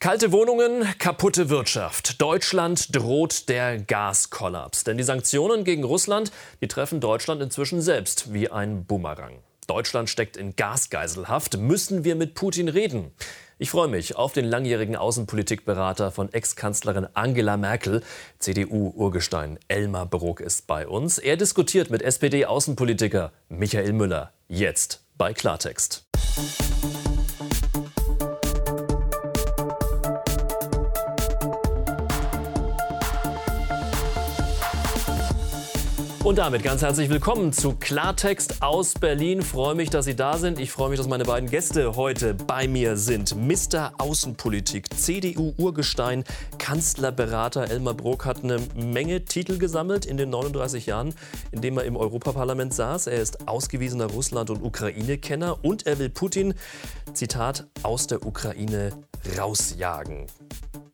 Kalte Wohnungen, kaputte Wirtschaft. Deutschland droht der Gaskollaps. Denn die Sanktionen gegen Russland, die treffen Deutschland inzwischen selbst wie ein Bumerang. Deutschland steckt in Gasgeiselhaft. Müssen wir mit Putin reden? Ich freue mich auf den langjährigen Außenpolitikberater von Ex-Kanzlerin Angela Merkel. CDU-Urgestein Elmar Brok ist bei uns. Er diskutiert mit SPD-Außenpolitiker Michael Müller. Jetzt bei Klartext. Und damit ganz herzlich willkommen zu Klartext aus Berlin. Freue mich, dass Sie da sind. Ich freue mich, dass meine beiden Gäste heute bei mir sind. Mr. Außenpolitik, CDU-Urgestein, Kanzlerberater Elmar Brok hat eine Menge Titel gesammelt in den 39 Jahren, in denen er im Europaparlament saß. Er ist ausgewiesener Russland- und Ukraine-Kenner und er will Putin, Zitat, aus der Ukraine rausjagen.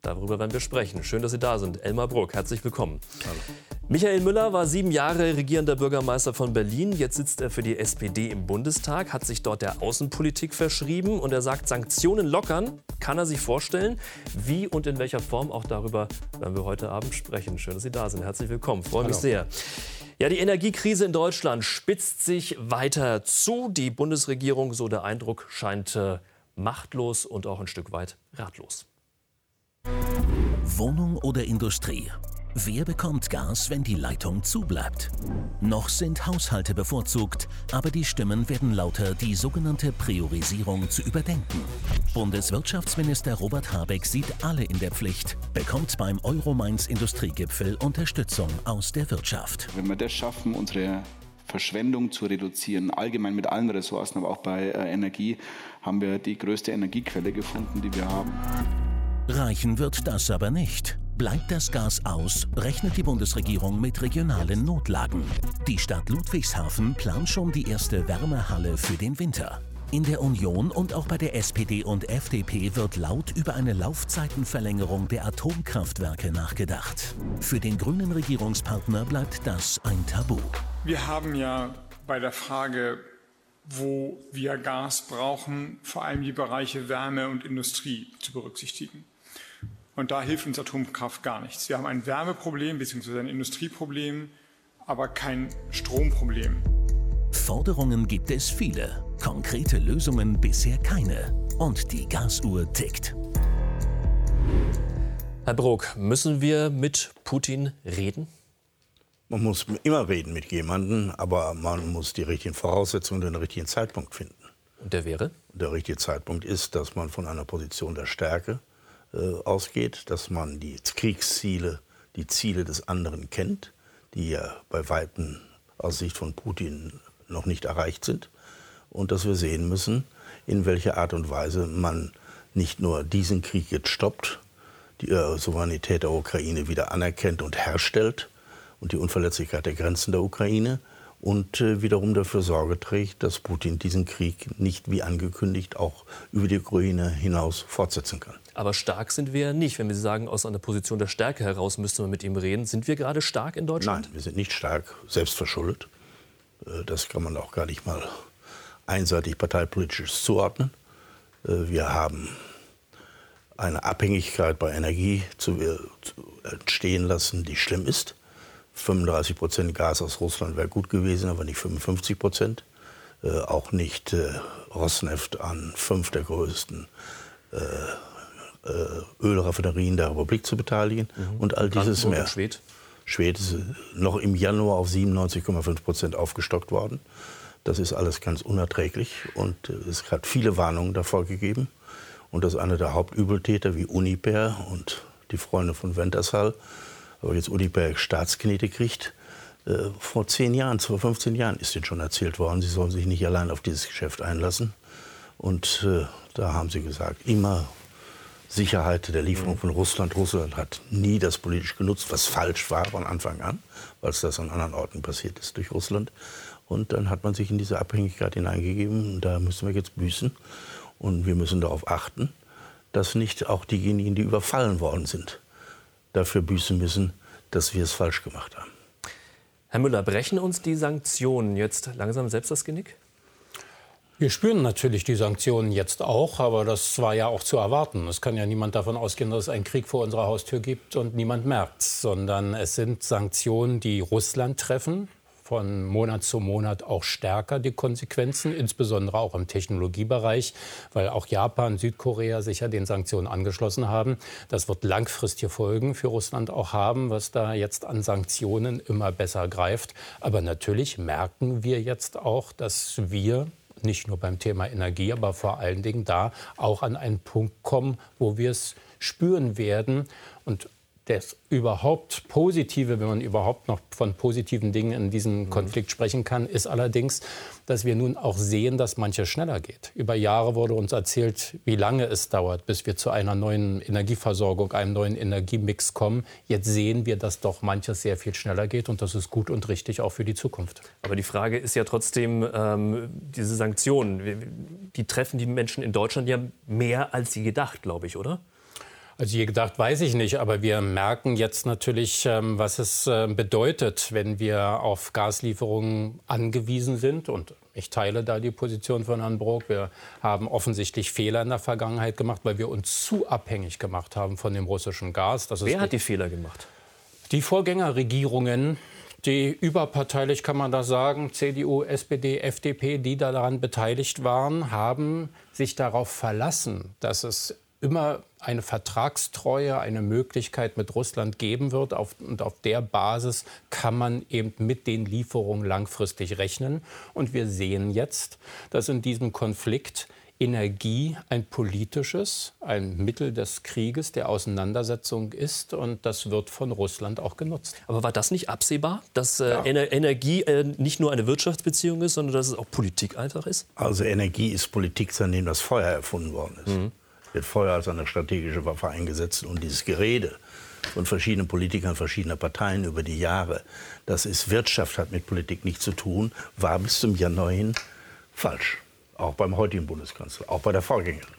Darüber werden wir sprechen. Schön, dass Sie da sind. Elmar Bruck, herzlich willkommen. Hallo. Michael Müller war sieben Jahre regierender Bürgermeister von Berlin. Jetzt sitzt er für die SPD im Bundestag, hat sich dort der Außenpolitik verschrieben und er sagt, Sanktionen lockern kann er sich vorstellen. Wie und in welcher Form, auch darüber werden wir heute Abend sprechen. Schön, dass Sie da sind. Herzlich willkommen. Freue mich sehr. Ja, die Energiekrise in Deutschland spitzt sich weiter zu. Die Bundesregierung, so der Eindruck, scheint äh, machtlos und auch ein Stück weit ratlos. Wohnung oder Industrie? Wer bekommt Gas, wenn die Leitung zubleibt? Noch sind Haushalte bevorzugt, aber die Stimmen werden lauter, die sogenannte Priorisierung zu überdenken. Bundeswirtschaftsminister Robert Habeck sieht alle in der Pflicht, bekommt beim Euromainz Industriegipfel Unterstützung aus der Wirtschaft. Wenn wir das schaffen, unsere Verschwendung zu reduzieren, allgemein mit allen Ressourcen, aber auch bei äh, Energie, haben wir die größte Energiequelle gefunden, die wir haben. Reichen wird das aber nicht. Bleibt das Gas aus, rechnet die Bundesregierung mit regionalen Notlagen. Die Stadt Ludwigshafen plant schon die erste Wärmehalle für den Winter. In der Union und auch bei der SPD und FDP wird laut über eine Laufzeitenverlängerung der Atomkraftwerke nachgedacht. Für den grünen Regierungspartner bleibt das ein Tabu. Wir haben ja bei der Frage, wo wir Gas brauchen, vor allem die Bereiche Wärme und Industrie zu berücksichtigen. Und da hilft uns Atomkraft gar nichts. Wir haben ein Wärmeproblem bzw. ein Industrieproblem, aber kein Stromproblem. Forderungen gibt es viele, konkrete Lösungen bisher keine. Und die Gasuhr tickt. Herr Brok, müssen wir mit Putin reden? Man muss immer reden mit jemandem, aber man muss die richtigen Voraussetzungen und den richtigen Zeitpunkt finden. Und der wäre? Der richtige Zeitpunkt ist, dass man von einer Position der Stärke äh, ausgeht, dass man die Kriegsziele, die Ziele des anderen kennt, die ja bei Weitem aus Sicht von Putin noch nicht erreicht sind. Und dass wir sehen müssen, in welcher Art und Weise man nicht nur diesen Krieg jetzt stoppt, die äh, Souveränität der Ukraine wieder anerkennt und herstellt und die Unverletzlichkeit der Grenzen der Ukraine, und äh, wiederum dafür Sorge trägt, dass Putin diesen Krieg nicht wie angekündigt auch über die Ukraine hinaus fortsetzen kann. Aber stark sind wir ja nicht. Wenn wir sagen, aus einer Position der Stärke heraus müsste man mit ihm reden. Sind wir gerade stark in Deutschland? Nein, wir sind nicht stark, selbstverschuldet. Äh, das kann man auch gar nicht mal einseitig parteipolitisch zuordnen. Äh, wir haben eine Abhängigkeit bei Energie zu, entstehen lassen, die schlimm ist. 35 Prozent Gas aus Russland wäre gut gewesen, aber nicht 55 Prozent. Äh, auch nicht äh, Rosneft an fünf der größten äh, äh Ölraffinerien der Republik zu beteiligen mhm. und all dieses mehr. Schwed? Schwed ist noch im Januar auf 97,5 Prozent aufgestockt worden. Das ist alles ganz unerträglich und äh, es hat viele Warnungen davor gegeben. Und dass einer der Hauptübeltäter wie Uniper und die Freunde von Ventersal aber jetzt Uniberg Staatsknete kriegt. Äh, vor zehn Jahren, vor 15 Jahren ist ihnen schon erzählt worden, sie sollen sich nicht allein auf dieses Geschäft einlassen. Und äh, da haben sie gesagt, immer Sicherheit der Lieferung von Russland. Russland hat nie das politisch genutzt, was falsch war von Anfang an, weil es das an anderen Orten passiert ist durch Russland. Und dann hat man sich in diese Abhängigkeit hineingegeben. Und da müssen wir jetzt büßen. Und wir müssen darauf achten, dass nicht auch diejenigen, die überfallen worden sind, dafür büßen müssen, dass wir es falsch gemacht haben. Herr Müller, brechen uns die Sanktionen jetzt langsam selbst das Genick? Wir spüren natürlich die Sanktionen jetzt auch, aber das war ja auch zu erwarten. Es kann ja niemand davon ausgehen, dass es einen Krieg vor unserer Haustür gibt und niemand merkt, sondern es sind Sanktionen, die Russland treffen, von Monat zu Monat auch stärker die Konsequenzen, insbesondere auch im Technologiebereich, weil auch Japan, Südkorea sich ja den Sanktionen angeschlossen haben. Das wird langfristige Folgen für Russland auch haben, was da jetzt an Sanktionen immer besser greift. Aber natürlich merken wir jetzt auch, dass wir nicht nur beim Thema Energie, aber vor allen Dingen da auch an einen Punkt kommen, wo wir es spüren werden. Und das überhaupt Positive, wenn man überhaupt noch von positiven Dingen in diesem mhm. Konflikt sprechen kann, ist allerdings, dass wir nun auch sehen, dass manches schneller geht. Über Jahre wurde uns erzählt, wie lange es dauert, bis wir zu einer neuen Energieversorgung, einem neuen Energiemix kommen. Jetzt sehen wir, dass doch manches sehr viel schneller geht und das ist gut und richtig auch für die Zukunft. Aber die Frage ist ja trotzdem, ähm, diese Sanktionen, die treffen die Menschen in Deutschland ja mehr als sie gedacht, glaube ich, oder? Also je gedacht, weiß ich nicht, aber wir merken jetzt natürlich, ähm, was es äh, bedeutet, wenn wir auf Gaslieferungen angewiesen sind. Und ich teile da die Position von Herrn Brok. Wir haben offensichtlich Fehler in der Vergangenheit gemacht, weil wir uns zu abhängig gemacht haben von dem russischen Gas. Wer hat die Fehler gemacht? Die Vorgängerregierungen, die überparteilich kann man das sagen, CDU, SPD, FDP, die daran beteiligt waren, haben sich darauf verlassen, dass es immer eine Vertragstreue, eine Möglichkeit mit Russland geben wird. Auf, und auf der Basis kann man eben mit den Lieferungen langfristig rechnen. Und wir sehen jetzt, dass in diesem Konflikt Energie ein politisches, ein Mittel des Krieges, der Auseinandersetzung ist. Und das wird von Russland auch genutzt. Aber war das nicht absehbar, dass äh, ja. Energie äh, nicht nur eine Wirtschaftsbeziehung ist, sondern dass es auch Politik einfach ist? Also Energie ist Politik, seitdem das Feuer erfunden worden ist. Mhm wird Feuer als eine strategische Waffe eingesetzt. Und dieses Gerede von verschiedenen Politikern verschiedener Parteien über die Jahre, das ist Wirtschaft, hat mit Politik nichts zu tun, war bis zum Januar hin falsch. Auch beim heutigen Bundeskanzler, auch bei der Vorgängerin.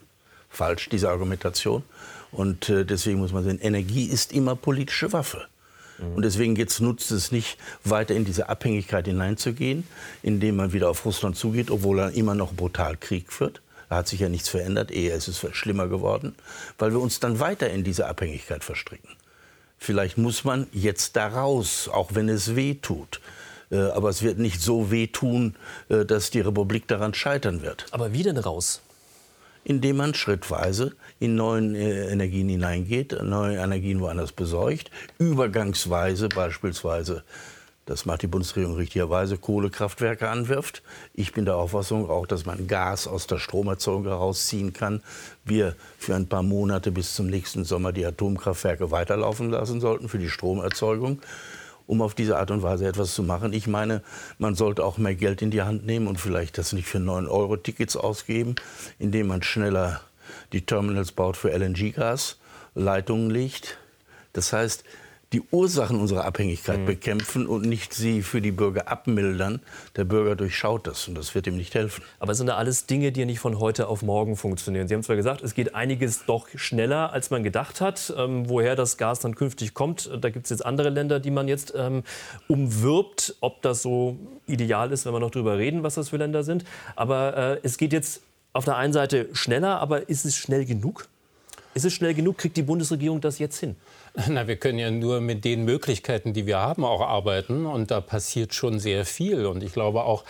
Falsch, diese Argumentation. Und äh, deswegen muss man sehen, Energie ist immer politische Waffe. Und deswegen jetzt nutzt es nicht, weiter in diese Abhängigkeit hineinzugehen, indem man wieder auf Russland zugeht, obwohl er immer noch brutal Krieg führt. Da hat sich ja nichts verändert, eher ist es schlimmer geworden, weil wir uns dann weiter in diese Abhängigkeit verstricken. Vielleicht muss man jetzt da raus, auch wenn es weh tut. Äh, aber es wird nicht so wehtun, äh, dass die Republik daran scheitern wird. Aber wie denn raus? Indem man schrittweise in neuen äh, Energien hineingeht, neue Energien woanders besorgt, übergangsweise beispielsweise das macht die Bundesregierung richtigerweise, Kohlekraftwerke anwirft. Ich bin der Auffassung auch, dass man Gas aus der Stromerzeugung herausziehen kann. Wir für ein paar Monate bis zum nächsten Sommer die Atomkraftwerke weiterlaufen lassen sollten für die Stromerzeugung um auf diese Art und Weise etwas zu machen. Ich meine, man sollte auch mehr Geld in die Hand nehmen und vielleicht das nicht für 9-Euro-Tickets ausgeben, indem man schneller die Terminals baut für LNG-Gas, Leitungen legt. Das heißt, die Ursachen unserer Abhängigkeit mhm. bekämpfen und nicht sie für die Bürger abmildern. Der Bürger durchschaut das und das wird ihm nicht helfen. Aber es sind ja alles Dinge, die nicht von heute auf morgen funktionieren. Sie haben zwar gesagt, es geht einiges doch schneller, als man gedacht hat. Ähm, woher das Gas dann künftig kommt, da gibt es jetzt andere Länder, die man jetzt ähm, umwirbt. Ob das so ideal ist, wenn wir noch darüber reden, was das für Länder sind. Aber äh, es geht jetzt auf der einen Seite schneller, aber ist es schnell genug? Ist es schnell genug? Kriegt die Bundesregierung das jetzt hin? Na, wir können ja nur mit den Möglichkeiten, die wir haben, auch arbeiten. Und da passiert schon sehr viel. Und ich glaube auch,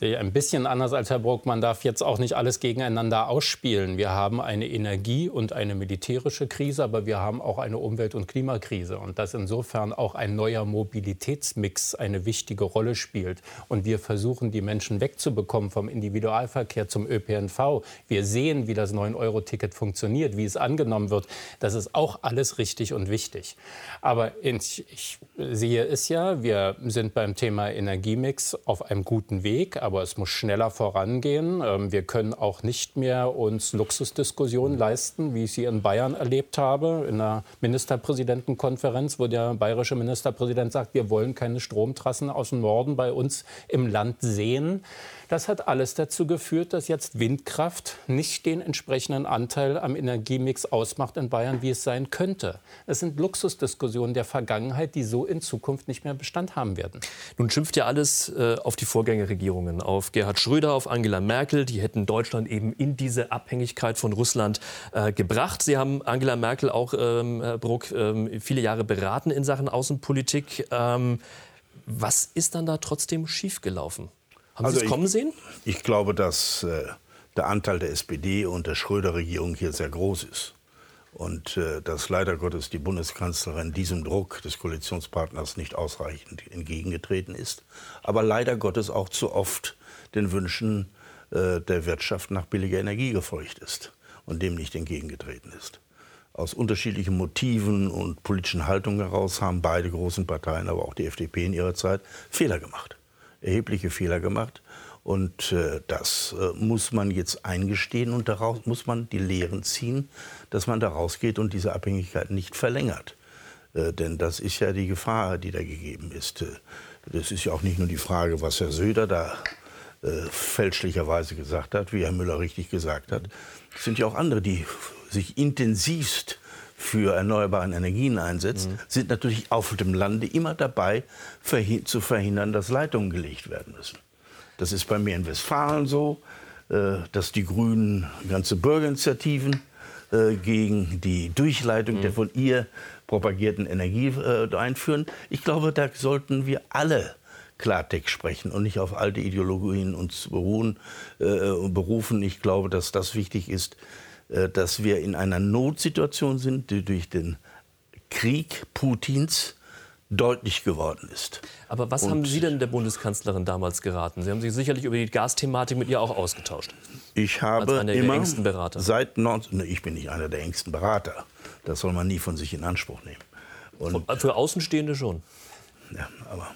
ein bisschen anders als Herr Bruck, man darf jetzt auch nicht alles gegeneinander ausspielen. Wir haben eine Energie- und eine militärische Krise, aber wir haben auch eine Umwelt- und Klimakrise. Und dass insofern auch ein neuer Mobilitätsmix eine wichtige Rolle spielt. Und wir versuchen, die Menschen wegzubekommen vom Individualverkehr zum ÖPNV. Wir sehen, wie das 9-Euro-Ticket funktioniert, wie es angenommen wird. Das ist auch alles richtig und wichtig wichtig. Aber ich, ich sehe es ja, wir sind beim Thema Energiemix auf einem guten Weg, aber es muss schneller vorangehen. Ähm, wir können auch nicht mehr uns Luxusdiskussionen leisten, wie ich sie in Bayern erlebt habe, in der Ministerpräsidentenkonferenz, wo der bayerische Ministerpräsident sagt, wir wollen keine Stromtrassen aus dem Norden bei uns im Land sehen. Das hat alles dazu geführt, dass jetzt Windkraft nicht den entsprechenden Anteil am Energiemix ausmacht in Bayern, wie es sein könnte. Es sind Luxusdiskussionen der Vergangenheit, die so in Zukunft nicht mehr Bestand haben werden. Nun schimpft ja alles äh, auf die Vorgängerregierungen, auf Gerhard Schröder, auf Angela Merkel. Die hätten Deutschland eben in diese Abhängigkeit von Russland äh, gebracht. Sie haben Angela Merkel auch, ähm, Herr Bruck, ähm, viele Jahre beraten in Sachen Außenpolitik. Ähm, was ist dann da trotzdem schiefgelaufen? Haben also Sie es kommen sehen? Ich, ich glaube, dass äh, der Anteil der SPD und der Schröder-Regierung hier sehr groß ist. Und äh, dass leider Gottes die Bundeskanzlerin diesem Druck des Koalitionspartners nicht ausreichend entgegengetreten ist. Aber leider Gottes auch zu oft den Wünschen äh, der Wirtschaft nach billiger Energie gefolgt ist und dem nicht entgegengetreten ist. Aus unterschiedlichen Motiven und politischen Haltungen heraus haben beide großen Parteien, aber auch die FDP in ihrer Zeit, Fehler gemacht. Erhebliche Fehler gemacht. Und äh, das äh, muss man jetzt eingestehen und daraus muss man die Lehren ziehen, dass man da rausgeht und diese Abhängigkeit nicht verlängert. Äh, denn das ist ja die Gefahr, die da gegeben ist. Äh, das ist ja auch nicht nur die Frage, was Herr Söder da äh, fälschlicherweise gesagt hat, wie Herr Müller richtig gesagt hat. Es sind ja auch andere, die sich intensivst für erneuerbare Energien einsetzt, mhm. sind natürlich auf dem Lande immer dabei, verhi zu verhindern, dass Leitungen gelegt werden müssen. Das ist bei mir in Westfalen so, äh, dass die Grünen ganze Bürgerinitiativen äh, gegen die Durchleitung mhm. der von ihr propagierten Energie äh, einführen. Ich glaube, da sollten wir alle Klartext sprechen und nicht auf alte Ideologien uns beruhen, äh, berufen. Ich glaube, dass das wichtig ist, dass wir in einer Notsituation sind, die durch den Krieg Putins deutlich geworden ist. Aber was Und haben Sie denn der Bundeskanzlerin damals geraten? Sie haben sich sicherlich über die Gasthematik mit ihr auch ausgetauscht. Ich habe immer seit 19, ich bin nicht einer der engsten Berater. Das soll man nie von sich in Anspruch nehmen. Und Für Außenstehende schon. Ja, aber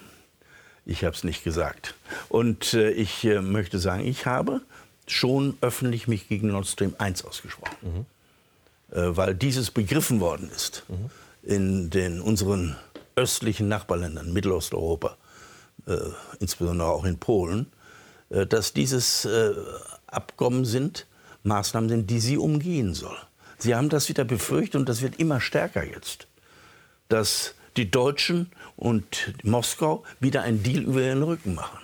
ich habe es nicht gesagt. Und äh, ich äh, möchte sagen, ich habe schon öffentlich mich gegen Nord Stream 1 ausgesprochen. Mhm. Äh, weil dieses begriffen worden ist mhm. in den, unseren östlichen Nachbarländern, Mittelosteuropa, äh, insbesondere auch in Polen, äh, dass dieses äh, Abkommen sind, Maßnahmen sind, die sie umgehen soll. Sie haben das wieder befürchtet und das wird immer stärker jetzt, dass die Deutschen und Moskau wieder einen Deal über ihren Rücken machen.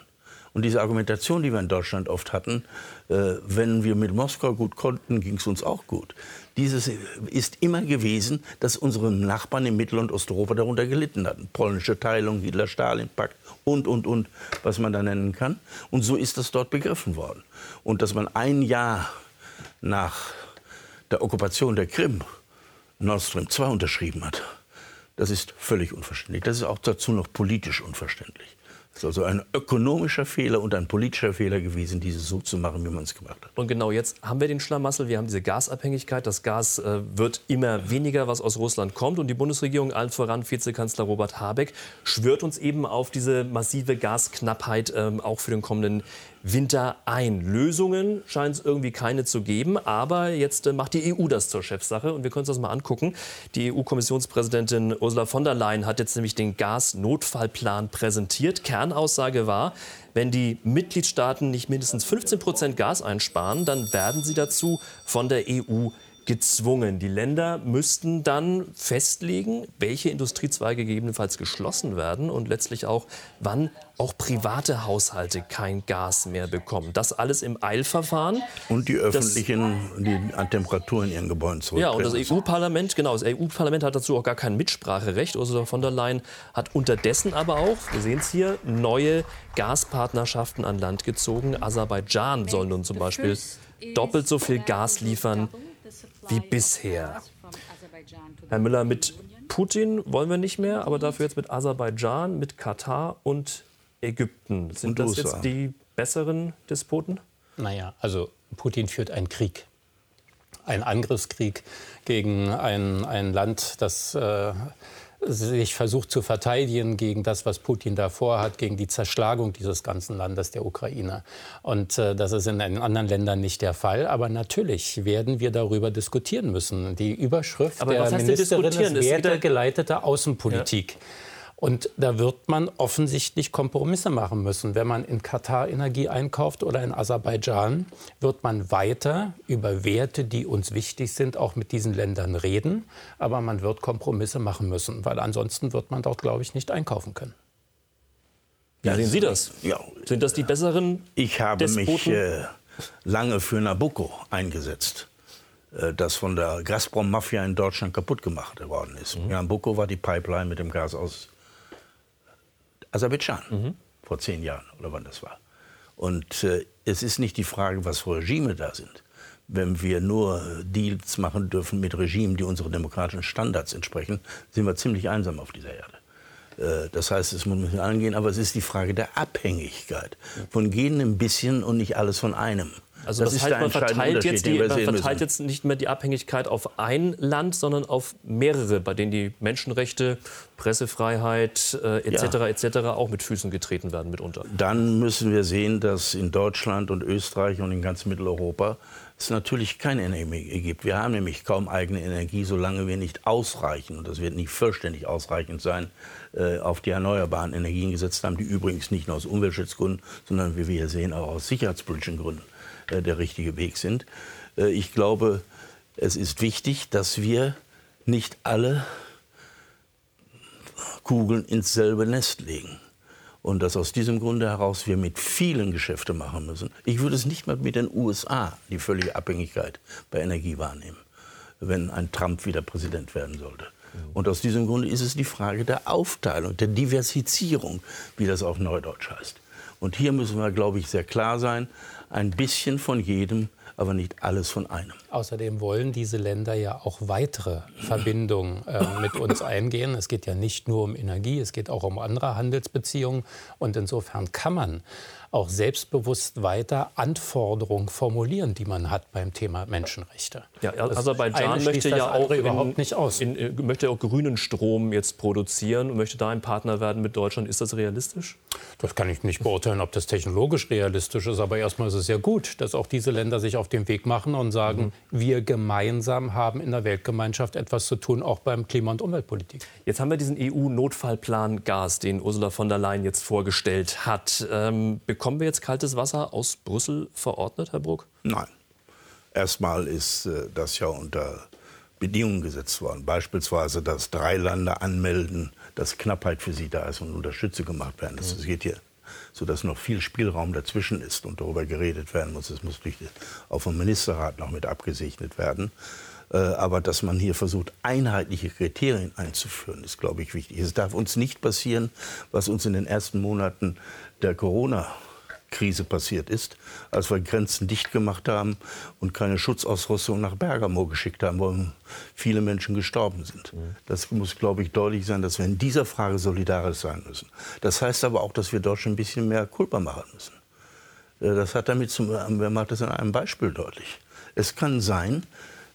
Und diese Argumentation, die wir in Deutschland oft hatten, äh, wenn wir mit Moskau gut konnten, ging es uns auch gut. Dieses ist immer gewesen, dass unsere Nachbarn in Mittel- und Osteuropa darunter gelitten hatten. Polnische Teilung, Hitler-Stalin-Pakt und, und, und, was man da nennen kann. Und so ist das dort begriffen worden. Und dass man ein Jahr nach der Okkupation der Krim Nord Stream 2 unterschrieben hat, das ist völlig unverständlich. Das ist auch dazu noch politisch unverständlich. Es ist also ein ökonomischer Fehler und ein politischer Fehler gewesen, dieses so zu machen, wie man es gemacht hat. Und genau jetzt haben wir den Schlamassel, wir haben diese Gasabhängigkeit. Das Gas äh, wird immer weniger, was aus Russland kommt. Und die Bundesregierung, allen voran Vizekanzler Robert Habeck, schwört uns eben auf diese massive Gasknappheit äh, auch für den kommenden Winter ein. Lösungen scheint es irgendwie keine zu geben, aber jetzt äh, macht die EU das zur Chefsache und wir können uns das mal angucken. Die EU-Kommissionspräsidentin Ursula von der Leyen hat jetzt nämlich den Gasnotfallplan präsentiert. Kernaussage war, wenn die Mitgliedstaaten nicht mindestens 15 Prozent Gas einsparen, dann werden sie dazu von der EU gezwungen. Die Länder müssten dann festlegen, welche Industriezweige gegebenenfalls geschlossen werden und letztlich auch, wann auch private Haushalte kein Gas mehr bekommen. Das alles im Eilverfahren. Und die öffentlichen die an Temperatur in ihren Gebäuden zurück. Ja, und das EU-Parlament, genau, das EU-Parlament hat dazu auch gar kein Mitspracherecht. Ursula von der Leyen hat unterdessen aber auch, wir sehen es hier, neue Gaspartnerschaften an Land gezogen. Aserbaidschan soll nun zum Beispiel doppelt so viel Gas liefern wie bisher. Herr Müller, mit Putin wollen wir nicht mehr, aber dafür jetzt mit Aserbaidschan, mit Katar und Ägypten. Sind das jetzt die besseren Despoten? Naja, also Putin führt einen Krieg. Einen Angriffskrieg gegen ein, ein Land, das äh, sich versucht zu verteidigen gegen das, was Putin da vorhat, gegen die Zerschlagung dieses ganzen Landes, der Ukraine. Und äh, das ist in anderen Ländern nicht der Fall. Aber natürlich werden wir darüber diskutieren müssen. Die Überschrift Aber der Ministerin ist wertegeleitete Außenpolitik. Ja. Und da wird man offensichtlich Kompromisse machen müssen. Wenn man in Katar Energie einkauft oder in Aserbaidschan, wird man weiter über Werte, die uns wichtig sind, auch mit diesen Ländern reden. Aber man wird Kompromisse machen müssen, weil ansonsten wird man dort, glaube ich, nicht einkaufen können. Wie sehen Sie das? Ja. Sind das die besseren Ich habe Despoten? mich äh, lange für Nabucco eingesetzt, äh, das von der Gazprom-Mafia in Deutschland kaputt gemacht worden ist. Mhm. Nabucco war die Pipeline mit dem Gas aus Aserbaidschan Mhm. vor zehn Jahren oder wann das war. Und äh, es ist nicht die Frage, was für Regime da sind. Wenn wir nur Deals machen dürfen mit Regimen, die unseren demokratischen Standards entsprechen, sind wir ziemlich einsam auf dieser Erde. Äh, Das heißt, es muss mit allen gehen, aber es ist die Frage der Abhängigkeit. Von jedem ein bisschen und nicht alles von einem. Also das, ist heißt, man verteilt, jetzt, die, man verteilt jetzt nicht mehr die Abhängigkeit auf ein Land, sondern auf mehrere, bei denen die Menschenrechte, Pressefreiheit äh, etc. Ja. etc. auch mit Füßen getreten werden mitunter. Dann müssen wir sehen, dass in Deutschland und Österreich und in ganz Mitteleuropa es natürlich keine Energie gibt. Wir haben nämlich kaum eigene Energie, solange wir nicht ausreichend, und das wird nicht vollständig ausreichend sein, äh, auf die erneuerbaren Energien gesetzt haben, die übrigens nicht nur aus Umweltschutzgründen, sondern wie wir hier sehen, auch aus sicherheitspolitischen Gründen der richtige Weg sind. Äh, Ich glaube, es ist wichtig, dass wir nicht alle Kugeln ins selbe Nest legen. Und dass aus diesem Grunde heraus wir mit vielen Geschäfte machen müssen. Ich würde es nicht mal mit den USA, die völlige Abhängigkeit bei Energie wahrnehmen, wenn ein Trump wieder Präsident werden sollte. Und aus diesem Grunde ist es die Frage der Aufteilung, der Diversifizierung, wie das auf Neudeutsch heißt. Und hier müssen wir, glaube ich, sehr klar sein, ein bisschen von jedem, aber nicht alles von einem. Außerdem wollen diese Länder ja auch weitere Verbindungen äh, mit uns eingehen. Es geht ja nicht nur um Energie, es geht auch um andere Handelsbeziehungen. Und insofern kann man auch selbstbewusst weiter Anforderungen formulieren, die man hat beim Thema Menschenrechte. Ja, Aserbaidschan möchte ja auch überhaupt nicht aus. In, äh, möchte auch grünen Strom jetzt produzieren und möchte da ein Partner werden mit Deutschland. Ist das realistisch? Das kann ich nicht beurteilen, ob das technologisch realistisch ist. Aber erstmal ist es ja gut, dass auch diese Länder sich auf den Weg machen und sagen, wir gemeinsam haben in der Weltgemeinschaft etwas zu tun, auch beim Klima- und Umweltpolitik. Jetzt haben wir diesen EU-Notfallplan Gas, den Ursula von der Leyen jetzt vorgestellt hat. Ähm, bekommen wir jetzt kaltes Wasser aus Brüssel verordnet, Herr Bruck? Nein. Erstmal ist äh, das ja unter Bedingungen gesetzt worden. Beispielsweise, dass drei Länder anmelden, dass Knappheit für sie da ist und Unterstütze gemacht werden. Das geht hier, sodass noch viel Spielraum dazwischen ist und darüber geredet werden muss. Es muss durch auf dem Ministerrat noch mit abgesegnet werden. Äh, aber dass man hier versucht, einheitliche Kriterien einzuführen, ist, glaube ich, wichtig. Es darf uns nicht passieren, was uns in den ersten Monaten der Corona Krise passiert ist, als wir Grenzen dicht gemacht haben und keine Schutzausrüstung nach Bergamo geschickt haben, wo viele Menschen gestorben sind. Das muss, glaube ich, deutlich sein, dass wir in dieser Frage solidarisch sein müssen. Das heißt aber auch, dass wir Deutschland ein bisschen mehr Kulpa machen müssen. Äh, Das hat damit zum, wer macht das in einem Beispiel deutlich. Es kann sein,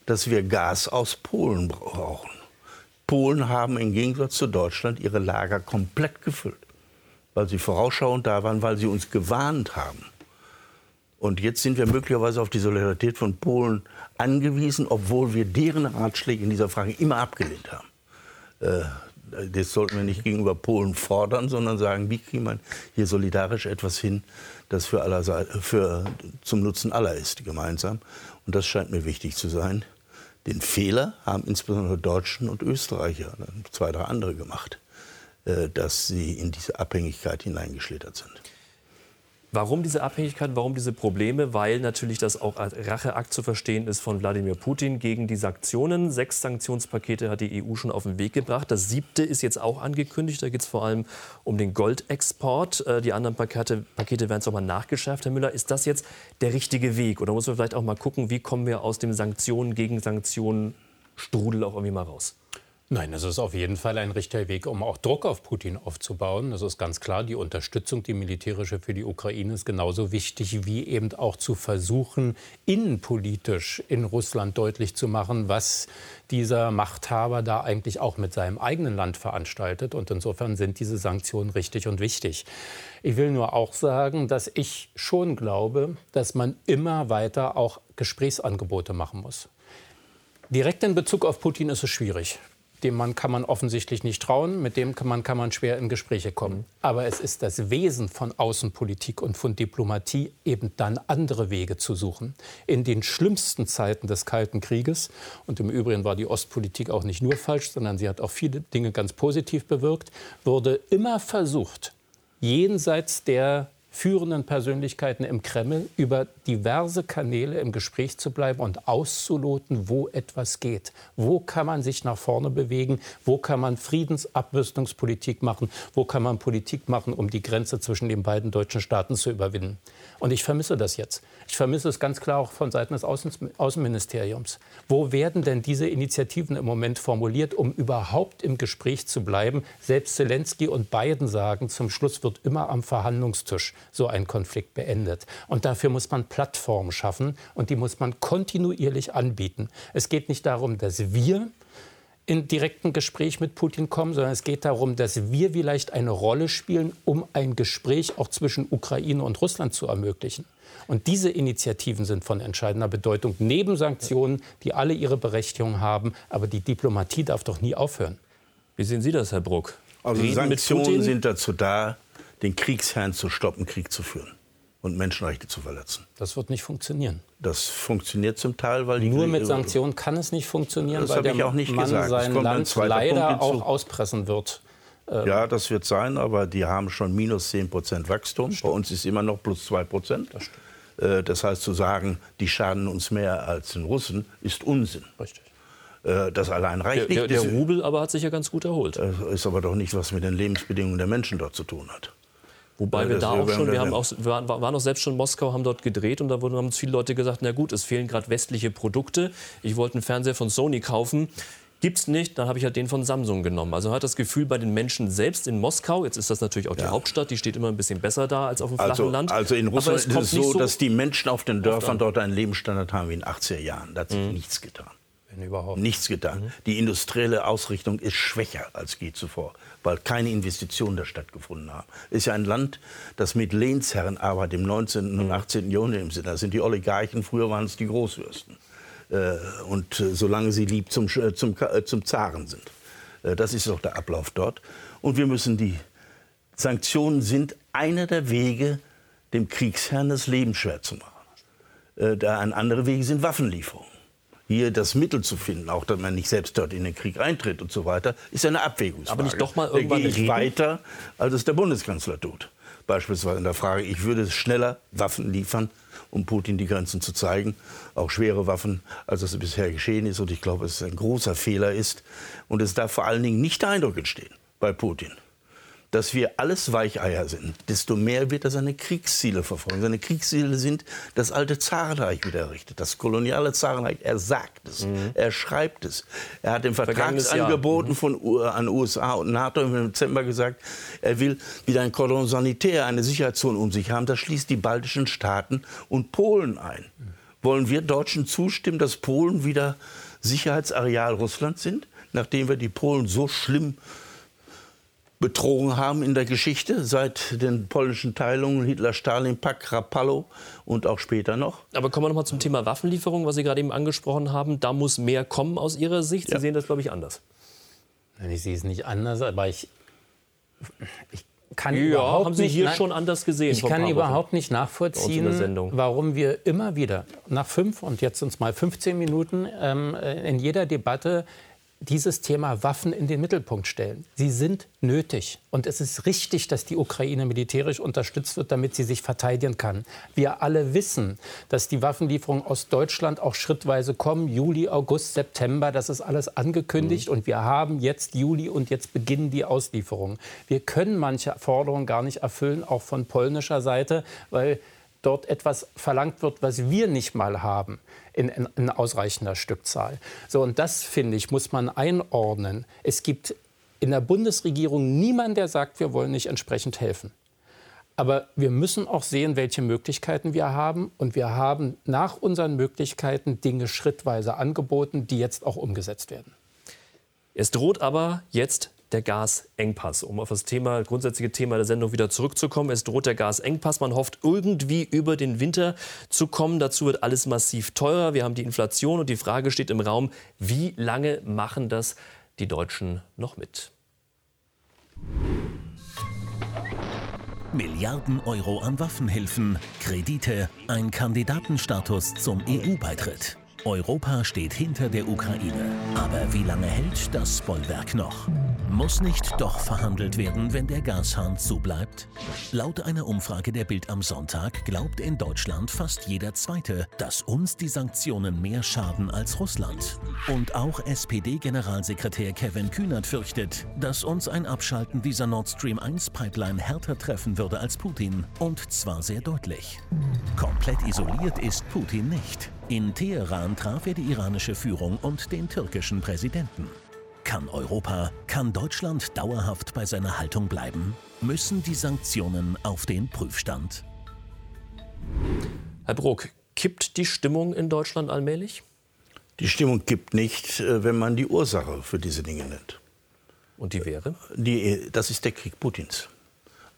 dass wir Gas aus Polen brauchen. Polen haben im Gegensatz zu Deutschland ihre Lager komplett gefüllt weil sie vorausschauend da waren, weil sie uns gewarnt haben. Und jetzt sind wir möglicherweise auf die Solidarität von Polen angewiesen, obwohl wir deren Ratschläge in dieser Frage immer abgelehnt haben. Äh, das sollten wir nicht gegenüber Polen fordern, sondern sagen, wie kriegt man hier solidarisch etwas hin, das für aller für, zum Nutzen aller ist, gemeinsam. Und das scheint mir wichtig zu sein. Den Fehler haben insbesondere Deutschen und Österreicher, zwei, drei andere gemacht dass sie in diese Abhängigkeit hineingeschlittert sind. Warum diese Abhängigkeit, warum diese Probleme? Weil natürlich das auch als Racheakt zu verstehen ist von Wladimir Putin gegen die Sanktionen. Sechs Sanktionspakete hat die EU schon auf den Weg gebracht. Das siebte ist jetzt auch angekündigt. Da geht es vor allem um den Goldexport. Äh, Die anderen Pakete, Pakete werden nochmal nachgeschärft. Herr Müller, ist das jetzt der richtige Weg? Oder muss man vielleicht auch mal gucken, wie kommen wir aus dem Sanktionen gegen Sanktionen Strudel auch irgendwie mal raus? Nein, es ist auf jeden Fall ein richtiger Weg, um auch Druck auf Putin aufzubauen. Das ist ganz klar. Die Unterstützung, die militärische für die Ukraine ist genauso wichtig, wie eben auch zu versuchen, innenpolitisch in Russland deutlich zu machen, was dieser Machthaber da eigentlich auch mit seinem eigenen Land veranstaltet. Und insofern sind diese Sanktionen richtig und wichtig. Ich will nur auch sagen, dass ich schon glaube, dass man immer weiter auch Gesprächsangebote machen muss. Direkt in Bezug auf Putin ist es schwierig. Dem Mann kann man offensichtlich nicht trauen, mit dem kann man, kann man schwer in Gespräche kommen. Aber es ist das Wesen von Außenpolitik und von Diplomatie, eben dann andere Wege zu suchen. In den schlimmsten Zeiten des Kalten Krieges, und im Übrigen war die Ostpolitik auch nicht nur falsch, sondern sie hat auch viele Dinge ganz positiv bewirkt, wurde immer versucht, jenseits der führenden Persönlichkeiten im Kreml über diverse Kanäle im Gespräch zu bleiben und auszuloten, wo etwas geht. Wo kann man sich nach vorne bewegen? Wo kann man Friedensabwüstungspolitik machen? Wo kann man Politik machen, um die Grenze zwischen den beiden deutschen Staaten zu überwinden? Und ich vermisse das jetzt. Ich vermisse es ganz klar auch von Seiten des Außen Außenministeriums. Wo werden denn diese Initiativen im Moment formuliert, um überhaupt im Gespräch zu bleiben? Selbst Zelensky und Biden sagen, zum Schluss wird immer am Verhandlungstisch so ein Konflikt beendet. Und dafür muss man Plattformen schaffen und die muss man kontinuierlich anbieten. Es geht nicht darum, dass wir in direkten Gespräch mit Putin kommen, sondern es geht darum, dass wir vielleicht eine Rolle spielen, um ein Gespräch auch zwischen Ukraine und Russland zu ermöglichen. Und diese Initiativen sind von entscheidender Bedeutung, neben Sanktionen, die alle ihre Berechtigung haben. Aber die Diplomatie darf doch nie aufhören. Wie sehen Sie das, Herr Bruck? Also Reden Sanktionen sind dazu da, den Kriegsherrn zu stoppen, Krieg zu führen und Menschenrechte zu verletzen. Das wird nicht funktionieren. Das funktioniert zum Teil, weil die nur mit Sanktionen kann es nicht funktionieren, das weil der ich auch nicht Mann gesagt. sein Land leider auch auspressen wird. Ähm, ja, das wird sein, aber die haben schon minus 10 Prozent Wachstum. Bei uns ist immer noch plus 2 Prozent. Das, äh, das heißt, zu sagen, die schaden uns mehr als den Russen, ist Unsinn. Richtig. Äh, das allein reicht der, nicht. Der, der Rubel aber hat sich ja ganz gut erholt. Das ist aber doch nicht, was mit den Lebensbedingungen der Menschen dort zu tun hat. Wobei ja, wir da auch schon, wir haben auch, wir waren auch selbst schon in Moskau, haben dort gedreht und da wurden, haben uns viele Leute gesagt, na gut, es fehlen gerade westliche Produkte. Ich wollte einen Fernseher von Sony kaufen. Gibt's nicht, dann habe ich halt den von Samsung genommen. Also man hat das Gefühl bei den Menschen selbst in Moskau, jetzt ist das natürlich auch die ja. Hauptstadt, die steht immer ein bisschen besser da als auf dem flachen also, Land. Also in Russland ist es so, so, dass die Menschen auf den Dörfern dort einen Lebensstandard haben wie in den 80er Jahren. Da hat sich mhm. nichts getan. Wenn überhaupt. Nichts getan. Mhm. Die industrielle Ausrichtung ist schwächer als je zuvor, weil keine Investitionen da stattgefunden haben. Es ist ja ein Land, das mit Lehnsherrenarbeit im 19. und 18. Mhm. Jahrhundert im Sinne. Das sind die Oligarchen, früher waren es die Großfürsten. Äh, und äh, solange sie lieb zum, äh, zum, zum Zaren sind. Das ist doch der Ablauf dort. Und wir müssen die Sanktionen sind einer der Wege, dem Kriegsherrn das Leben schwer zu machen. Da ein andere Wege sind Waffenlieferungen hier das Mittel zu finden, auch dass man nicht selbst dort in den Krieg eintritt und so weiter, ist eine Abwägungsfrage. Aber nicht doch mal irgendwann da gehe ich weiter, als es der Bundeskanzler tut. Beispielsweise in der Frage, ich würde schneller Waffen liefern, um Putin die Grenzen zu zeigen, auch schwere Waffen, als es bisher geschehen ist. Und ich glaube, es ein großer Fehler ist. Und es darf vor allen Dingen nicht der Eindruck entstehen bei Putin, dass wir alles Weicheier sind, desto mehr wird er seine Kriegsziele verfolgen. Seine Kriegsziele sind das alte Zarenreich wieder errichtet, das koloniale Zarenreich. Er sagt es, mhm. er schreibt es. Er hat im Vertragsangeboten mhm. von an USA und NATO im Dezember gesagt, er will wieder ein Cordon sanitaire, eine Sicherheitszone um sich haben. Das schließt die baltischen Staaten und Polen ein. Mhm. Wollen wir Deutschen zustimmen, dass Polen wieder Sicherheitsareal Russlands sind, nachdem wir die Polen so schlimm betrogen haben in der Geschichte, seit den polnischen Teilungen, Hitler-Stalin-Pakt, Rapallo und auch später noch. Aber kommen wir noch mal zum Thema Waffenlieferung, was Sie gerade eben angesprochen haben. Da muss mehr kommen aus Ihrer Sicht. Sie ja. sehen das, glaube ich, anders. Ich sehe es nicht anders, aber ich, ich kann ja, überhaupt haben Sie nicht, hier schon anders gesehen. Ich kann überhaupt nicht nachvollziehen, warum wir immer wieder nach fünf und jetzt uns mal 15 Minuten ähm, in jeder Debatte dieses Thema Waffen in den Mittelpunkt stellen. Sie sind nötig. Und es ist richtig, dass die Ukraine militärisch unterstützt wird, damit sie sich verteidigen kann. Wir alle wissen, dass die Waffenlieferungen aus Deutschland auch schrittweise kommen. Juli, August, September, das ist alles angekündigt. Mhm. Und wir haben jetzt Juli und jetzt beginnen die Auslieferungen. Wir können manche Forderungen gar nicht erfüllen, auch von polnischer Seite, weil dort etwas verlangt wird, was wir nicht mal haben in, in, in ausreichender Stückzahl. So, und das, finde ich, muss man einordnen. Es gibt in der Bundesregierung niemanden, der sagt, wir wollen nicht entsprechend helfen. Aber wir müssen auch sehen, welche Möglichkeiten wir haben. Und wir haben nach unseren Möglichkeiten Dinge schrittweise angeboten, die jetzt auch umgesetzt werden. Es droht aber jetzt der Gasengpass. Um auf das Thema, grundsätzliche Thema der Sendung wieder zurückzukommen. Es droht der Gasengpass. Man hofft irgendwie über den Winter zu kommen. Dazu wird alles massiv teurer. Wir haben die Inflation und die Frage steht im Raum, wie lange machen das die Deutschen noch mit. Milliarden Euro an Waffenhilfen, Kredite, ein Kandidatenstatus zum EU-Beitritt. Europa steht hinter der Ukraine. Aber wie lange hält das Bollwerk noch? Muss nicht doch verhandelt werden, wenn der Gashahn zubleibt? Laut einer Umfrage der Bild am Sonntag glaubt in Deutschland fast jeder Zweite, dass uns die Sanktionen mehr schaden als Russland. Und auch SPD-Generalsekretär Kevin Kühnert fürchtet, dass uns ein Abschalten dieser Nord Stream 1 Pipeline härter treffen würde als Putin. Und zwar sehr deutlich. Komplett isoliert ist Putin nicht. In Teheran traf er die iranische Führung und den türkischen Präsidenten. Kann Europa, kann Deutschland dauerhaft bei seiner Haltung bleiben? Müssen die Sanktionen auf den Prüfstand? Herr Bruck, kippt die Stimmung in Deutschland allmählich? Die Stimmung kippt nicht, äh, wenn man die Ursache für diese Dinge nennt. Und die wäre? Die, das ist der Krieg Putins.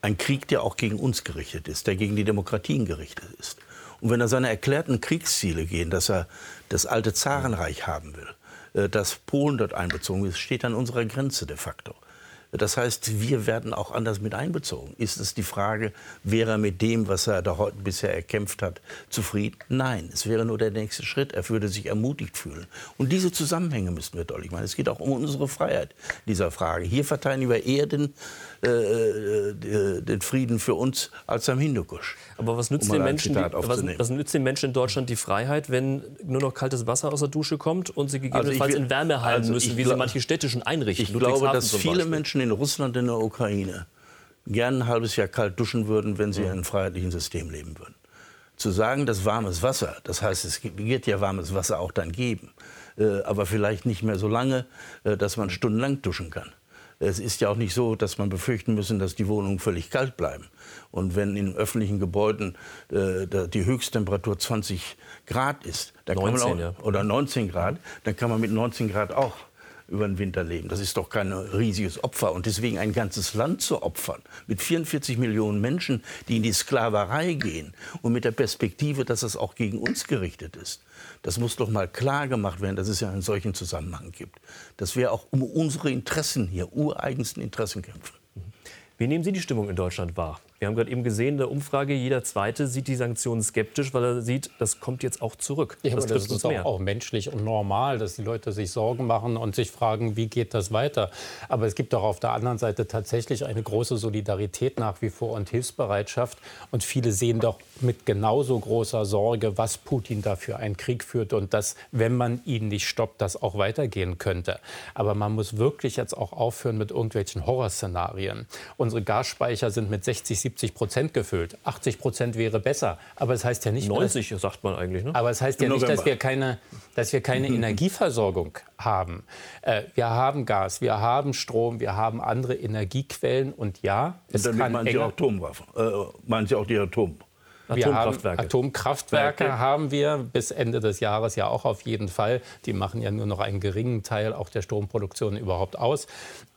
Ein Krieg, der auch gegen uns gerichtet ist, der gegen die Demokratien gerichtet ist. Und wenn er seine erklärten Kriegsziele gehen, dass er das alte Zarenreich haben will, äh, dass Polen dort einbezogen ist, steht an unserer Grenze de facto. Das heißt, wir werden auch anders mit einbezogen. Ist es die Frage, wäre er mit dem, was er da heute bisher erkämpft hat, zufrieden? Nein, es wäre nur der nächste Schritt. Er würde sich ermutigt fühlen. Und diese Zusammenhänge müssen wir deutlich machen. Es geht auch um unsere Freiheit dieser Frage. Hier verteidigen wir eher den, äh, äh, den Frieden für uns als am Hindukusch. Aber was nützt, um den Menschen, die, was, was nützt den Menschen in Deutschland die Freiheit, wenn nur noch kaltes Wasser aus der Dusche kommt und sie gegebenenfalls also will, in Wärmehallen also müssen, wie sie manche städtischen einrichten? Ich glaube, dass viele Menschen in Russland in der Ukraine gern ein halbes Jahr kalt duschen würden, wenn sie in einem freiheitlichen System leben würden. Zu sagen, dass warmes Wasser, das heißt, es wird ja warmes Wasser auch dann geben, äh, aber vielleicht nicht mehr so lange, äh, dass man stundenlang duschen kann. Es ist ja auch nicht so, dass man befürchten müssen, dass die Wohnungen völlig kalt bleiben. Und wenn in öffentlichen Gebäuden äh, die Höchsttemperatur 20 Grad ist, 19, auch, ja. oder 19 Grad, dann kann man mit 19 Grad auch über den Winter leben. Das ist doch kein riesiges Opfer. Und deswegen ein ganzes Land zu opfern, mit 44 Millionen Menschen, die in die Sklaverei gehen und mit der Perspektive, dass es auch gegen uns gerichtet ist. Das muss doch mal klar gemacht werden, dass es ja einen solchen Zusammenhang gibt. Dass wir auch um unsere Interessen hier, ureigensten Interessen kämpfen. Wie nehmen Sie die Stimmung in Deutschland wahr? Wir haben gerade eben gesehen in der Umfrage, jeder Zweite sieht die Sanktionen skeptisch, weil er sieht, das kommt jetzt auch zurück. Ja, das, das ist auch, auch, menschlich und normal, dass die Leute sich Sorgen machen und sich fragen, wie geht das weiter. Aber es gibt auch auf der anderen Seite tatsächlich eine große Solidarität nach wie vor und Hilfsbereitschaft. Und viele sehen doch mit genauso großer Sorge, was Putin da für einen Krieg führt und dass, wenn man ihn nicht stoppt, das auch weitergehen könnte. Aber man muss wirklich jetzt auch aufhören mit irgendwelchen Horrorszenarien. Unsere Gasspeicher sind mit 60, 70 70 Prozent gefüllt. 80 Prozent wäre besser. Aber es das heißt ja nicht, 90 dass, sagt man eigentlich. Ne? Aber es das heißt Im ja nicht, dass wir keine, dass wir keine Energieversorgung haben. Äh, wir haben Gas, wir haben Strom, wir haben andere Energiequellen und ja, es und kann meinen Sie auch Atomwaffen, äh, meinen Sie auch die Atom wir Atomkraftwerke. Haben Atomkraftwerke Werke. haben wir bis Ende des Jahres ja auch auf jeden Fall. Die machen ja nur noch einen geringen Teil auch der Stromproduktion überhaupt aus.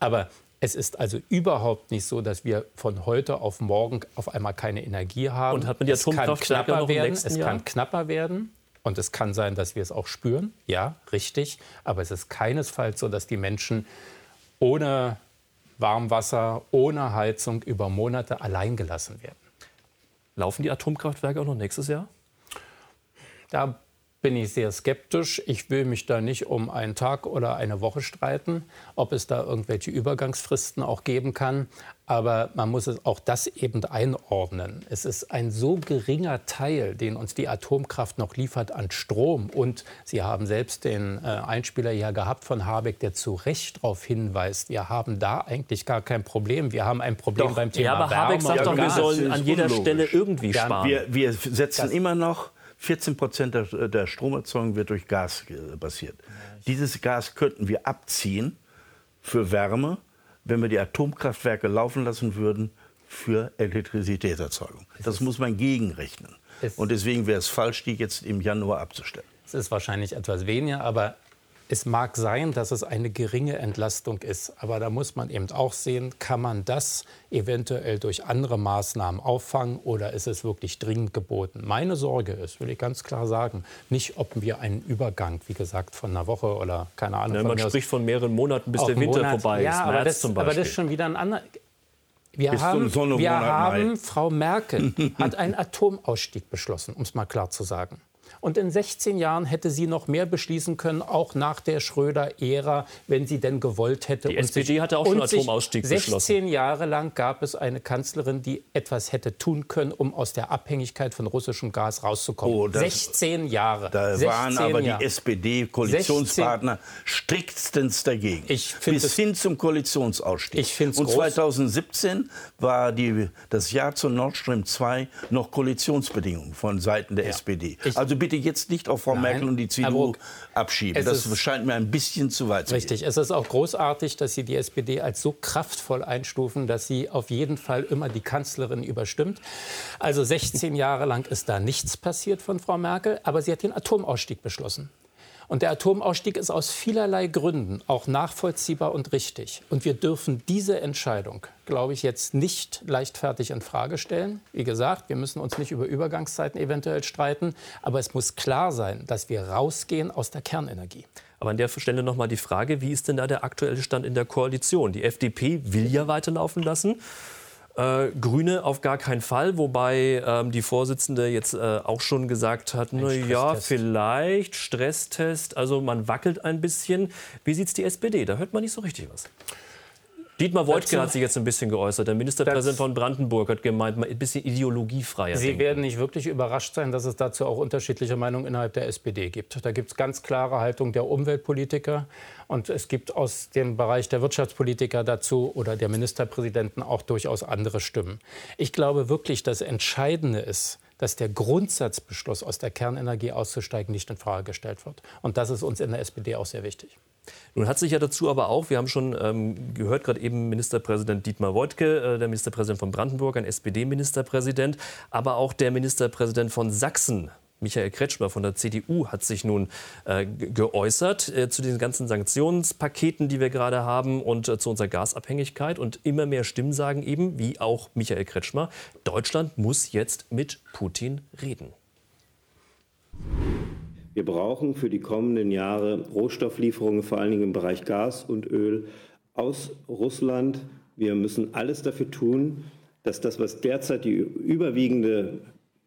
Aber es ist also überhaupt nicht so, dass wir von heute auf morgen auf einmal keine Energie haben. Und hat man die Atomkraftwerke noch werden, Es Jahr? kann knapper werden. Und es kann sein, dass wir es auch spüren. Ja, richtig. Aber es ist keinesfalls so, dass die Menschen ohne Warmwasser, ohne Heizung über Monate allein gelassen werden. Laufen die Atomkraftwerke auch noch nächstes Jahr? Da bin ich sehr skeptisch. Ich will mich da nicht um einen Tag oder eine Woche streiten, ob es da irgendwelche Übergangsfristen auch geben kann. Aber man muss es auch das eben einordnen. Es ist ein so geringer Teil, den uns die Atomkraft noch liefert an Strom. Und Sie haben selbst den äh, Einspieler ja gehabt von Habeck, der zu Recht darauf hinweist, wir haben da eigentlich gar kein Problem. Wir haben ein Problem doch, beim Thema ja, aber Wärme Habeck sagt doch, wir sollen an jeder Stelle irgendwie sparen. Wir, wir setzen das immer noch 14 Prozent der, der, Stromerzeugung wird durch Gas basiert. Dieses Gas könnten wir abziehen für Wärme, wenn wir die Atomkraftwerke laufen lassen würden für Elektrizitätserzeugung. Das muss man gegenrechnen. Und deswegen wäre es falsch, die jetzt im Januar abzustellen. Es ist wahrscheinlich etwas weniger, aber Es mag sein, dass es eine geringe Entlastung ist, aber da muss man eben auch sehen, kann man das eventuell durch andere Maßnahmen auffangen oder ist es wirklich dringend geboten? Meine Sorge ist, will ich ganz klar sagen, nicht, ob wir einen Übergang, wie gesagt, von einer Woche oder keine Ahnung. Ja, man spricht von mehreren Monaten, bis der Winter Monat, vorbei ja, ist. Aber März das, zum Beispiel. aber das ist schon wieder ein anderer. Wir Bis haben, wir haben, Frau Merkel hat einen Atomausstieg beschlossen, um es mal klar zu sagen. Und in 16 Jahren hätte sie noch mehr beschließen können, auch nach der Schröder-Ära, wenn sie denn gewollt hätte. Die Und SPD hatte auch schon sich Atomausstieg 16 beschlossen. Jahre lang gab es eine Kanzlerin, die etwas hätte tun können, um aus der Abhängigkeit von russischem Gas rauszukommen. Oh, das- 16 Jahre. Da 16 waren aber Jahre. die SPD-Koalitionspartner striktstens dagegen. Ich Bis es- hin zum Koalitionsausstieg. Ich find's Und groß- 2017 war die, das Jahr zu Nord Stream 2 noch Koalitionsbedingungen von Seiten der SPD. Ich- also bitte jetzt nicht auf Frau Nein, Merkel und die CDU abschieben. Das ist- scheint mir ein bisschen zu weit zu gehen. Richtig. Es ist auch großartig, dass Sie die SPD als so kraftvoll einstufen, dass sie auf jeden Fall immer die Kanzlerin überstimmt. Also 16 Jahre lang ist da nichts passiert von Frau Merkel, aber sie hat den Atomausstieg beschlossen. Und der Atomausstieg ist aus vielerlei Gründen auch nachvollziehbar und richtig. Und wir dürfen diese Entscheidung, glaube ich, jetzt nicht leichtfertig in Frage stellen. Wie gesagt, wir müssen uns nicht über Übergangszeiten eventuell streiten, aber es muss klar sein, dass wir rausgehen aus der Kernenergie. Aber an der Stelle noch mal die Frage, wie ist denn da der aktuelle Stand in der Koalition? Die FDP will ja weiterlaufen lassen. Äh, Grüne auf gar keinen Fall, wobei ähm, die Vorsitzende jetzt äh, auch schon gesagt hat, na ja, vielleicht Stresstest, also man wackelt ein bisschen. Wie sieht es die SPD? Da hört man nicht so richtig was. Dietmar Woidke hat sich jetzt ein bisschen geäußert. Der Ministerpräsident von Brandenburg hat gemeint, ein bisschen ideologiefreier Sie denken. werden nicht wirklich überrascht sein, dass es dazu auch unterschiedliche Meinungen innerhalb der SPD gibt. Da gibt es ganz klare Haltung der Umweltpolitiker und es gibt aus dem Bereich der Wirtschaftspolitiker dazu oder der Ministerpräsidenten auch durchaus andere Stimmen. Ich glaube wirklich, das Entscheidende ist, dass der Grundsatzbeschluss, aus der Kernenergie auszusteigen, nicht in Frage gestellt wird. Und das ist uns in der SPD auch sehr wichtig. Nun hat sich ja dazu aber auch, wir haben schon ähm, gehört, gerade eben Ministerpräsident Dietmar Woidke, äh, der Ministerpräsident von Brandenburg, ein SPD-Ministerpräsident, aber auch der Ministerpräsident von Sachsen, Michael Kretschmer von der CDU, hat sich nun äh, ge- geäußert äh, zu den ganzen Sanktionspaketen, die wir gerade haben und äh, zu unserer Gasabhängigkeit. Und immer mehr Stimmen sagen eben, wie auch Michael Kretschmer, Deutschland muss jetzt mit Putin reden. Wir brauchen für die kommenden Jahre Rohstofflieferungen, vor allen Dingen im Bereich Gas und Öl aus Russland. Wir müssen alles dafür tun, dass das, was derzeit die überwiegende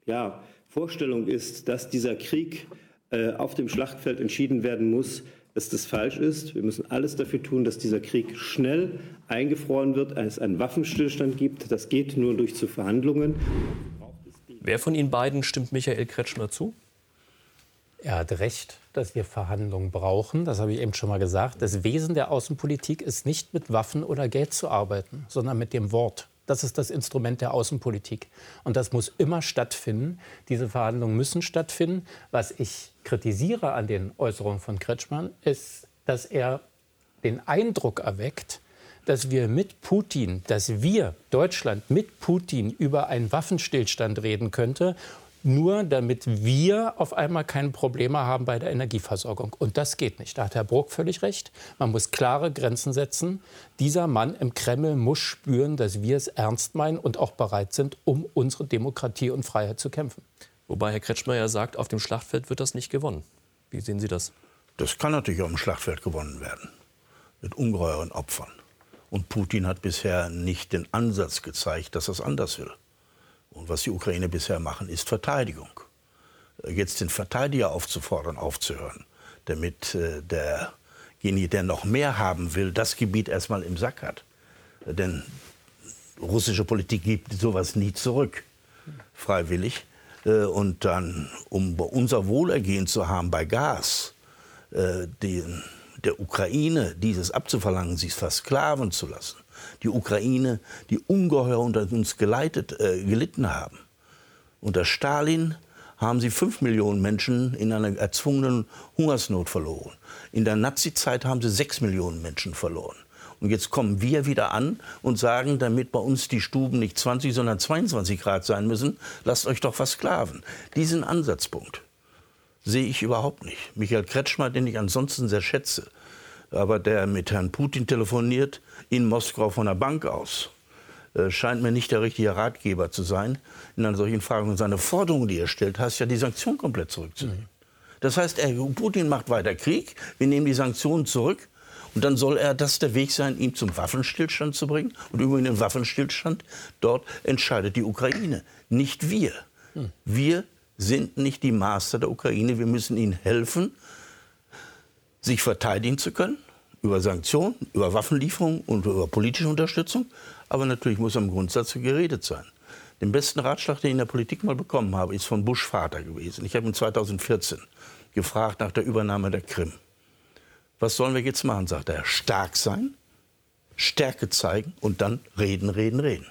ja, Vorstellung ist, dass dieser Krieg äh, auf dem Schlachtfeld entschieden werden muss, dass das falsch ist. Wir müssen alles dafür tun, dass dieser Krieg schnell eingefroren wird, es einen Waffenstillstand gibt. Das geht nur durch zu Verhandlungen. Wer von Ihnen beiden stimmt Michael Kretschmer zu? Er hat recht, dass wir Verhandlungen brauchen. Das habe ich eben schon mal gesagt. Das Wesen der Außenpolitik ist nicht mit Waffen oder Geld zu arbeiten, sondern mit dem Wort. Das ist das Instrument der Außenpolitik. Und das muss immer stattfinden. Diese Verhandlungen müssen stattfinden. Was ich kritisiere an den Äußerungen von Kretschmann, ist, dass er den Eindruck erweckt, dass wir mit Putin, dass wir, Deutschland, mit Putin über einen Waffenstillstand reden könnte, nur damit wir auf einmal keine Probleme haben bei der Energieversorgung. Und das geht nicht. Da hat Herr Bruck völlig recht. Man muss klare Grenzen setzen. Dieser Mann im Kreml muss spüren, dass wir es ernst meinen und auch bereit sind, um unsere Demokratie und Freiheit zu kämpfen. Wobei Herr Kretschmer ja sagt, auf dem Schlachtfeld wird das nicht gewonnen. Wie sehen Sie das? Das kann natürlich auf dem Schlachtfeld gewonnen werden. Mit ungeheuren Opfern. Und Putin hat bisher nicht den Ansatz gezeigt, dass er es anders will. Und was die Ukraine bisher machen, ist Verteidigung. Jetzt den Verteidiger aufzufordern, aufzuhören, damit äh, derjenige, der noch mehr haben will, das Gebiet erstmal im Sack hat. Denn russische Politik gibt sowas nie zurück, freiwillig. Äh, Und dann, um unser Wohlergehen zu haben bei Gas, äh, den, der Ukraine dieses abzuverlangen, sich versklaven zu lassen. Die Ukraine, die ungeheuer unter uns geleitet, äh, gelitten haben. Unter Stalin haben sie fünf Millionen Menschen in einer erzwungenen Hungersnot verloren. In der Nazizeit haben sie sechs Millionen Menschen verloren. Und jetzt kommen wir wieder an und sagen, damit bei uns die Stuben nicht 20, sondern 22 Grad sein müssen, lasst euch doch versklaven. Diesen Ansatzpunkt sehe ich überhaupt nicht. Michael Kretschmer, den ich ansonsten sehr schätze, aber der mit Herrn Putin telefoniert in Moskau von der Bank aus, äh, scheint mir nicht der richtige Ratgeber zu sein in einer solchen Frage. Und seine Forderung, die er stellt, heißt ja, die Sanktionen komplett zurückzunehmen. Das heißt, er, Putin macht weiter Krieg, wir nehmen die Sanktionen zurück und dann soll er das der Weg sein, ihn zum Waffenstillstand zu bringen. Und übrigens den Waffenstillstand, dort entscheidet die Ukraine, nicht wir. Wir sind nicht die Master der Ukraine. Wir müssen ihnen helfen, sich verteidigen zu können über Sanktionen, über Waffenlieferungen und über politische Unterstützung. Aber natürlich muss am Grundsatz geredet sein. Den besten Ratschlag, den ich in der Politik mal bekommen habe, ist von Bush Vater gewesen. Ich habe ihn 2014 gefragt nach der Übernahme der Krim. Was sollen wir jetzt machen, sagt er. Stark sein, Stärke zeigen und dann reden, reden, reden.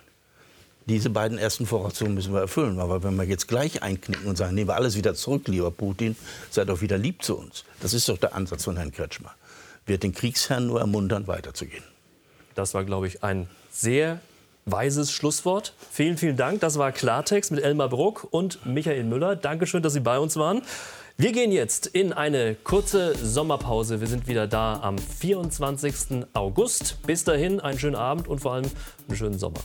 Diese beiden ersten Voraussetzungen müssen wir erfüllen. Aber wenn wir jetzt gleich einknicken und sagen, nehmen wir alles wieder zurück, lieber Putin, sei doch wieder lieb zu uns. Das ist doch der Ansatz von Herrn Kretschmer. Wird den Kriegsherrn nur ermuntern, weiterzugehen. Das war, glaube ich, ein sehr weises Schlusswort. Vielen, vielen Dank. Das war Klartext mit Elmar Bruck und Michael Müller. Dankeschön, dass Sie bei uns waren. Wir gehen jetzt in eine kurze Sommerpause. Wir sind wieder da am 24. August. Bis dahin einen schönen Abend und vor allem einen schönen Sommer.